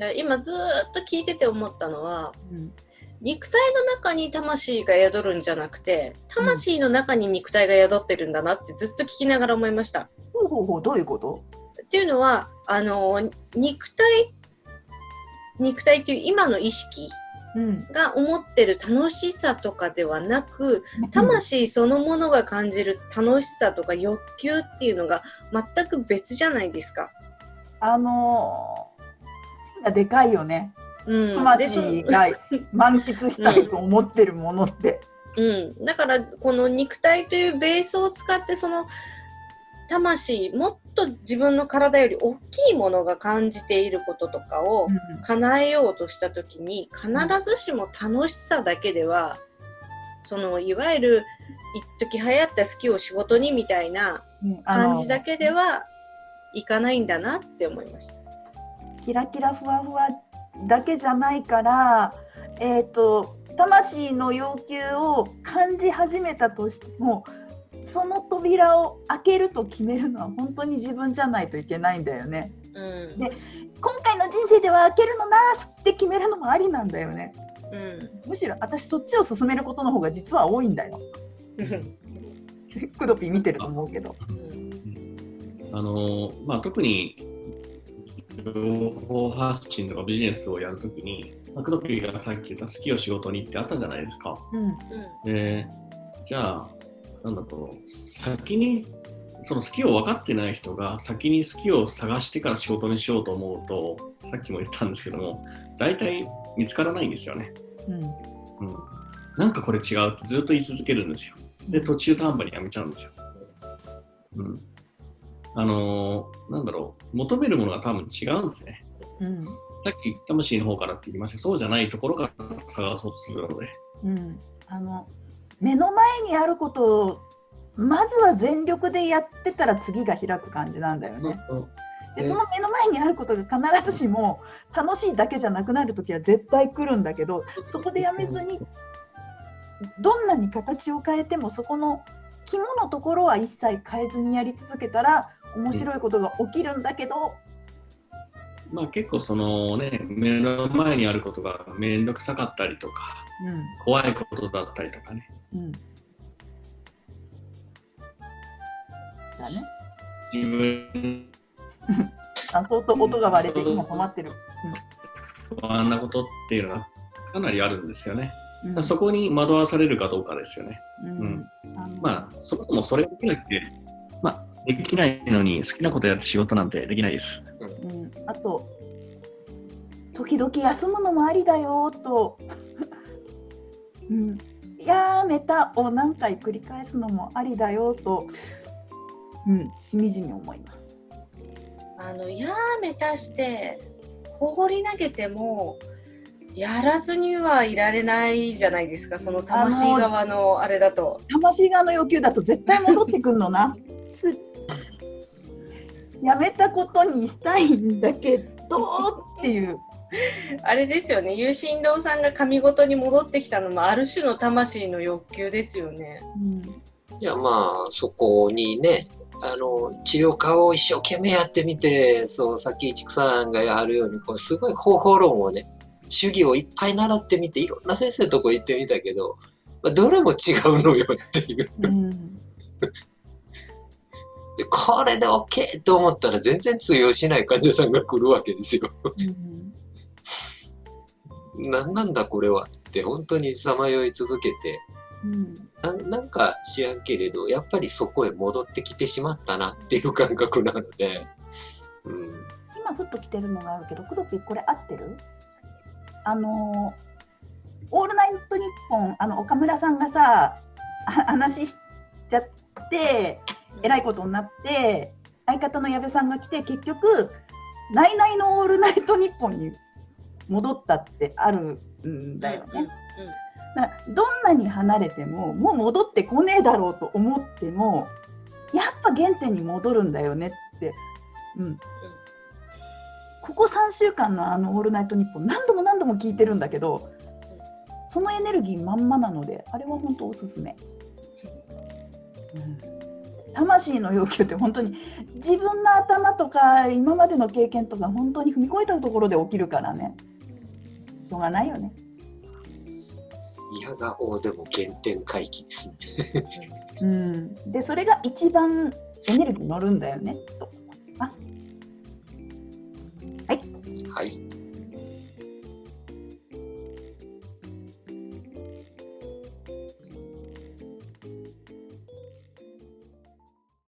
いや今ずーっと聞いてて思ったのはうん肉体の中に魂が宿るんじゃなくて魂の中に肉体が宿ってるんだなってずっと聞きながら思いました。ほうほうほうどういうこと？っていうのはあの肉体肉体っていう今の意識うんが思ってる楽しさとかではなく魂そのものが感じる楽しさとか欲求っていうのが全く別じゃないですか。あのー、がでかいよね。うん、魂が 満喫したいと思ってるものって。うん、だからこの肉体というベースを使ってその魂もっと自分の体より大きいものが感じていることとかを叶えようとした時に必ずしも楽しさだけではそのいわゆる一時流行った好きを仕事にみたいな感じだけではいかないんだなって思いました。キラキラふわふわだけじゃないから、えー、と魂の要求を感じ始めたとしてもその扉を開けると決めるのは本当に自分じゃないといけないんだよね。うんで今回の人生では開けるのなしって決めるのもありなんだよね。うんむしろ私そっちを進めることの方が実は多いんだよ。クドピー見てると思うけど。あのまあ、特に情報発信とかビジネスをやるときに、マクドピーがさっき言った好きを仕事にってあったじゃないですか。うんで、じゃあ、なんだろう、先に、その好きを分かってない人が先に好きを探してから仕事にしようと思うと、さっきも言ったんですけども、大体見つからないんですよね。うんうん。なんかこれ違うってずっと言い続けるんですよ。で、途中途半端にやめちゃうんですよ。うん。あのーなんだろう、求めるものが多分違うんですね。うんさっき魂の方からって言いましたそうじゃないところから探そうとするので。うん、あの目の前にあることをまずは全力でやってたら次が開く感じなんだよね。でねその目の前にあることが必ずしも楽しいだけじゃなくなる時は絶対来るんだけどそこでやめずにどんなに形を変えてもそこの肝のところは一切変えずにやり続けたら面白いことが起きるんだけど、まあ結構そのね、目の前にあることがめんどくさかったりとか、怖いことだったりとかね。うん。うん、だね。自分あ相当音が割れて今困ってる。不安なことっていうのはかなりあるんですよね。うん。そこに惑わされるかどうかですよね。うん。あの。まあそもそもそれができなくて、まあできないのに好きなことやる仕事なんてできないです。うん、あと時々休むのもありだよと、うん、やめたを何回繰り返すのもありだよと、うん、しみじみ思います。あのやめたして放り投げてもやらずにはいられないじゃないですかその魂側のあれだと。魂側の要求だと絶対戻ってくんのな。つやめたことにしたいんだけどっていう。あれですよね有心堂さんが神事に戻ってきたのもある種の魂の欲求ですよね。うんいやまあそこにねあの治療家を一生懸命やってみてそうさっき市草さんがやるようにこうすごい方法論をね主義をいっぱい習ってみていろんな先生のとこ行ってみたけど、まあ、どれも違うのよっていううんでこれで OK と思ったら全然通用しない患者さんが来るわけですよ。うん何なんだこれはって本当にさまよい続けて。うん。ななんか知らんけれどやっぱりそこへ戻ってきてしまったなっていう感覚なので、うん、今ふっと来てるのがあるけど、クドピーこれ合ってる？あのー、オールナイトニッポン、あの岡村さんがさ、あ話しちゃって、えらいことになって、相方の矢部さんが来て、結局、ナイナイのオールナイトニッポンに戻ったってあるんだよね。だどんなに離れても、もう戻ってこねえだろうと思っても、やっぱ原点に戻るんだよねって。うん。ここ3週間のあの「オールナイトニッポン」何度も何度も聞いてるんだけどそのエネルギーまんまなのであれは本当おすすめ、うん魂の要求って本当に自分の頭とか今までの経験とか本当に踏み越えたところで起きるからねしょうがないよね。いやがおうでも原点回帰ですね。うん、でそれが一番エネルギー乗るんだよねと思います。はい。